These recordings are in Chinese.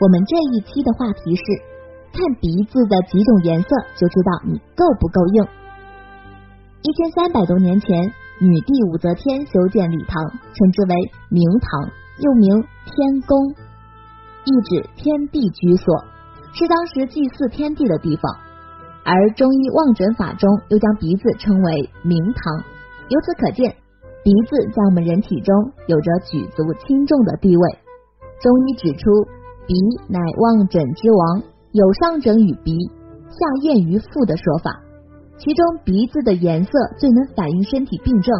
我们这一期的话题是：看鼻子的几种颜色就知道你够不够硬。一千三百多年前，女帝武则天修建礼堂，称之为明堂，又名天宫，意指天地居所，是当时祭祀天地的地方。而中医望诊法中又将鼻子称为明堂，由此可见，鼻子在我们人体中有着举足轻重的地位。中医指出。鼻乃望诊之王，有上诊于鼻，下验于腹的说法。其中鼻子的颜色最能反映身体病症。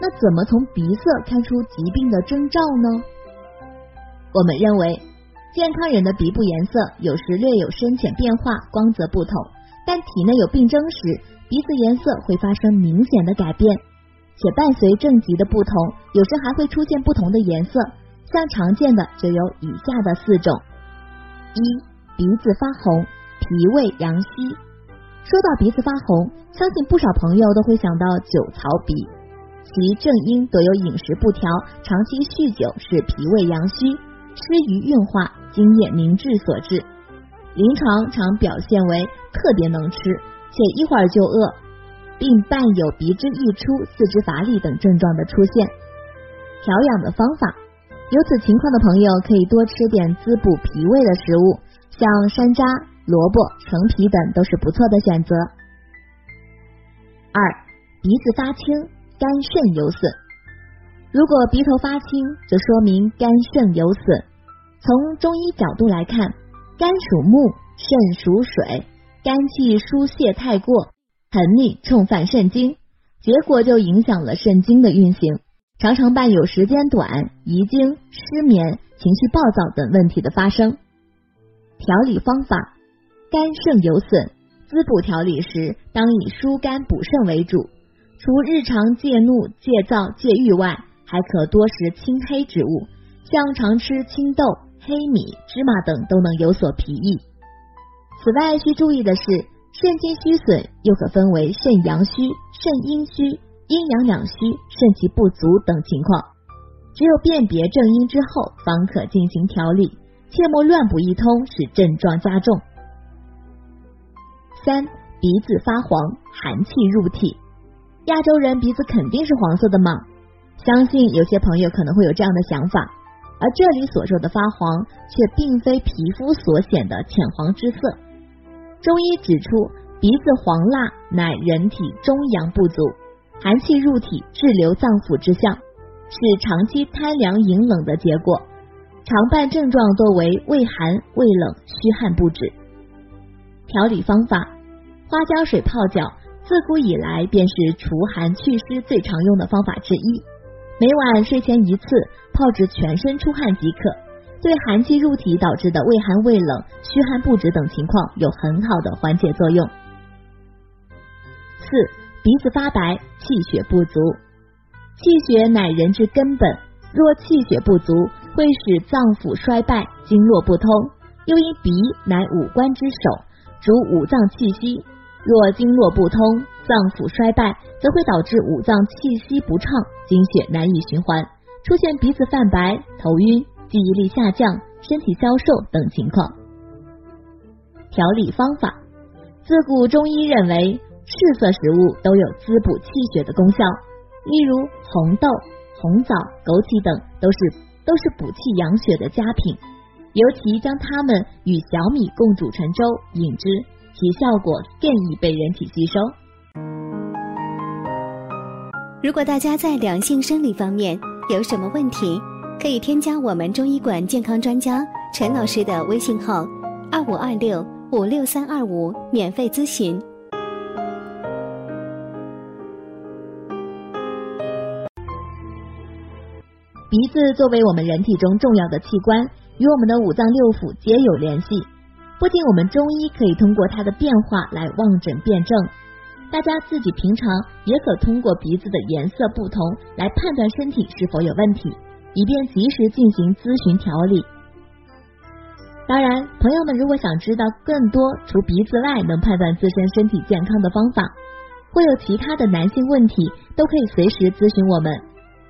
那怎么从鼻色看出疾病的征兆呢？我们认为，健康人的鼻部颜色有时略有深浅变化，光泽不同。但体内有病征时，鼻子颜色会发生明显的改变，且伴随症疾的不同，有时还会出现不同的颜色。像常见的就有以下的四种：一、鼻子发红，脾胃阳虚。说到鼻子发红，相信不少朋友都会想到酒槽鼻，其正因得有饮食不调，长期酗酒，使脾胃阳虚，失于运化，津液凝滞所致。临床常表现为特别能吃，且一会儿就饿，并伴有鼻汁溢出、四肢乏力等症状的出现。调养的方法。有此情况的朋友可以多吃点滋补脾胃的食物，像山楂、萝卜、橙皮等都是不错的选择。二、鼻子发青，肝肾有损。如果鼻头发青，则说明肝肾有损。从中医角度来看，肝属木，肾属水，肝气疏泄太过，横逆冲犯肾经，结果就影响了肾经的运行。常常伴有时间短、遗精、失眠、情绪暴躁等问题的发生。调理方法：肝肾有损，滋补调理时当以疏肝补肾为主。除日常戒怒、戒躁、戒欲外，还可多食青黑植物，像常吃青豆、黑米、芝麻等都能有所裨益。此外，需注意的是，肾经虚损又可分为肾阳虚、肾阴虚。阴阳两虚、肾气不足等情况，只有辨别正因之后，方可进行调理，切莫乱补一通，使症状加重。三、鼻子发黄，寒气入体。亚洲人鼻子肯定是黄色的吗？相信有些朋友可能会有这样的想法，而这里所说的发黄，却并非皮肤所显的浅黄之色。中医指出，鼻子黄蜡乃人体中阳不足。寒气入体，滞留脏腑之象，是长期贪凉饮冷的结果。常伴症状多为畏寒、畏冷、虚汗不止。调理方法：花椒水泡脚，自古以来便是除寒祛湿最常用的方法之一。每晚睡前一次，泡至全身出汗即可，对寒气入体导致的畏寒畏冷、虚汗不止等情况有很好的缓解作用。四。鼻子发白，气血不足。气血乃人之根本，若气血不足，会使脏腑衰败，经络不通。又因鼻乃五官之首，主五脏气息。若经络不通，脏腑衰败，则会导致五脏气息不畅，经血难以循环，出现鼻子泛白、头晕、记忆力下降、身体消瘦等情况。调理方法：自古中医认为。赤色食物都有滋补气血的功效，例如红豆、红枣、枸杞等都是都是补气养血的佳品。尤其将它们与小米共煮成粥饮之，其效果更易被人体吸收。如果大家在两性生理方面有什么问题，可以添加我们中医馆健康专家陈老师的微信号：二五二六五六三二五，免费咨询。鼻子作为我们人体中重要的器官，与我们的五脏六腑皆有联系。不仅我们中医可以通过它的变化来望诊辨证，大家自己平常也可通过鼻子的颜色不同来判断身体是否有问题，以便及时进行咨询调理。当然，朋友们如果想知道更多除鼻子外能判断自身身体健康的方法，或有其他的男性问题，都可以随时咨询我们。